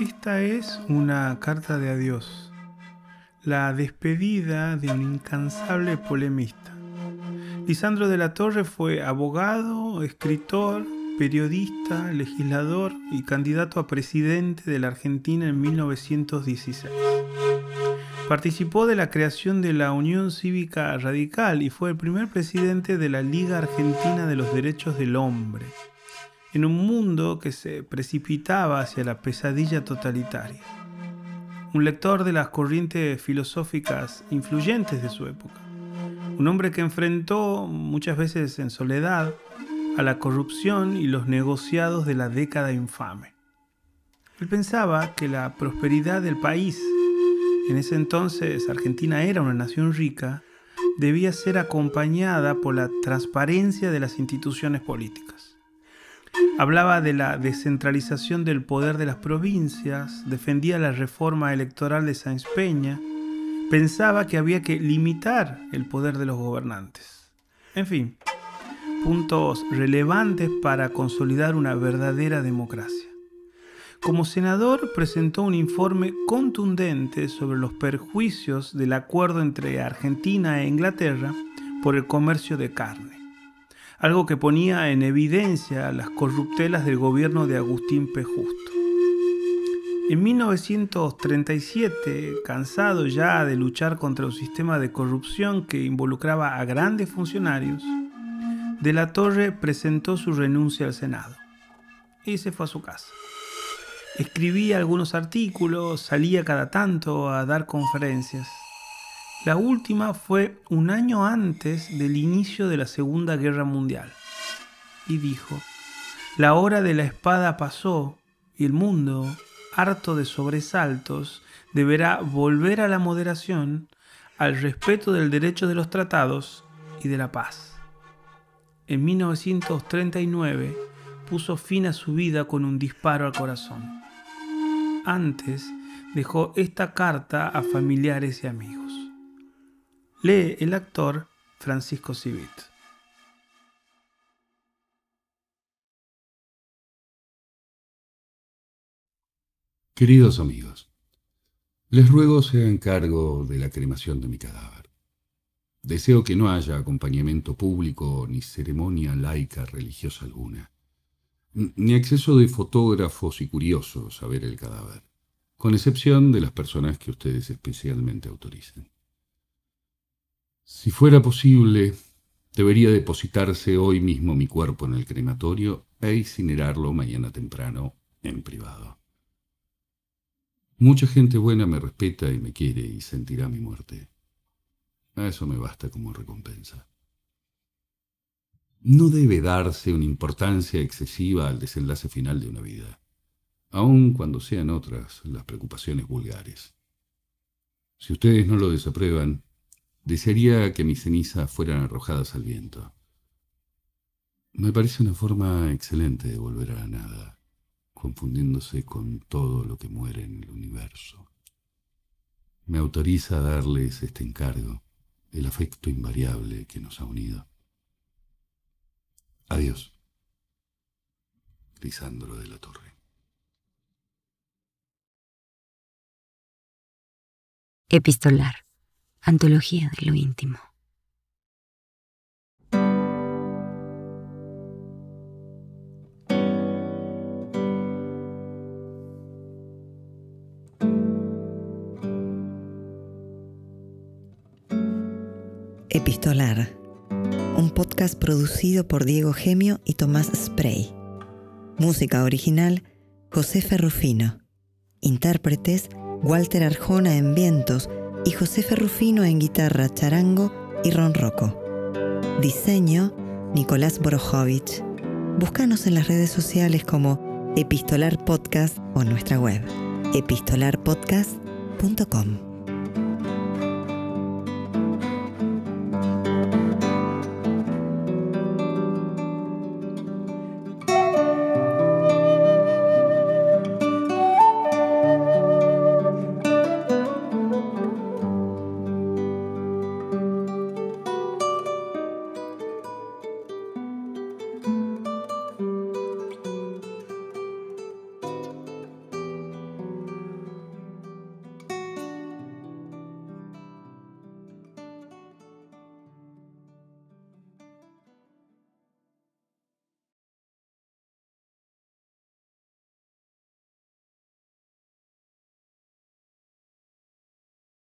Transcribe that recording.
Esta es una carta de adiós, la despedida de un incansable polemista. Lisandro de la Torre fue abogado, escritor, periodista, legislador y candidato a presidente de la Argentina en 1916. Participó de la creación de la Unión Cívica Radical y fue el primer presidente de la Liga Argentina de los Derechos del Hombre, en un mundo que se precipitaba hacia la pesadilla totalitaria. Un lector de las corrientes filosóficas influyentes de su época. Un hombre que enfrentó, muchas veces en soledad, a la corrupción y los negociados de la década infame. Él pensaba que la prosperidad del país en ese entonces Argentina era una nación rica, debía ser acompañada por la transparencia de las instituciones políticas. Hablaba de la descentralización del poder de las provincias, defendía la reforma electoral de Sáenz Peña, pensaba que había que limitar el poder de los gobernantes. En fin, puntos relevantes para consolidar una verdadera democracia. Como senador presentó un informe contundente sobre los perjuicios del acuerdo entre Argentina e Inglaterra por el comercio de carne, algo que ponía en evidencia las corruptelas del gobierno de Agustín P. Justo. En 1937, cansado ya de luchar contra un sistema de corrupción que involucraba a grandes funcionarios, De la Torre presentó su renuncia al Senado y se fue a su casa. Escribía algunos artículos, salía cada tanto a dar conferencias. La última fue un año antes del inicio de la Segunda Guerra Mundial. Y dijo, la hora de la espada pasó y el mundo, harto de sobresaltos, deberá volver a la moderación, al respeto del derecho de los tratados y de la paz. En 1939 puso fin a su vida con un disparo al corazón antes dejó esta carta a familiares y amigos. Lee el actor Francisco Civit. Queridos amigos, les ruego se hagan cargo de la cremación de mi cadáver. Deseo que no haya acompañamiento público ni ceremonia laica religiosa alguna ni acceso de fotógrafos y curiosos a ver el cadáver, con excepción de las personas que ustedes especialmente autoricen. Si fuera posible, debería depositarse hoy mismo mi cuerpo en el crematorio e incinerarlo mañana temprano en privado. Mucha gente buena me respeta y me quiere y sentirá mi muerte. A eso me basta como recompensa. No debe darse una importancia excesiva al desenlace final de una vida, aun cuando sean otras las preocupaciones vulgares. Si ustedes no lo desaprueban, desearía que mis cenizas fueran arrojadas al viento. Me parece una forma excelente de volver a la nada, confundiéndose con todo lo que muere en el universo. Me autoriza a darles este encargo, el afecto invariable que nos ha unido. Adiós. Lisandro de la Torre. Epistolar. Antología de lo íntimo. Epistolar un podcast producido por Diego Gemio y Tomás Spray. Música original, José Ferrufino. Intérpretes, Walter Arjona en vientos y José Ferrufino en guitarra, charango y ronroco. Diseño, Nicolás Borojovich. Búscanos en las redes sociales como Epistolar Podcast o nuestra web, epistolarpodcast.com.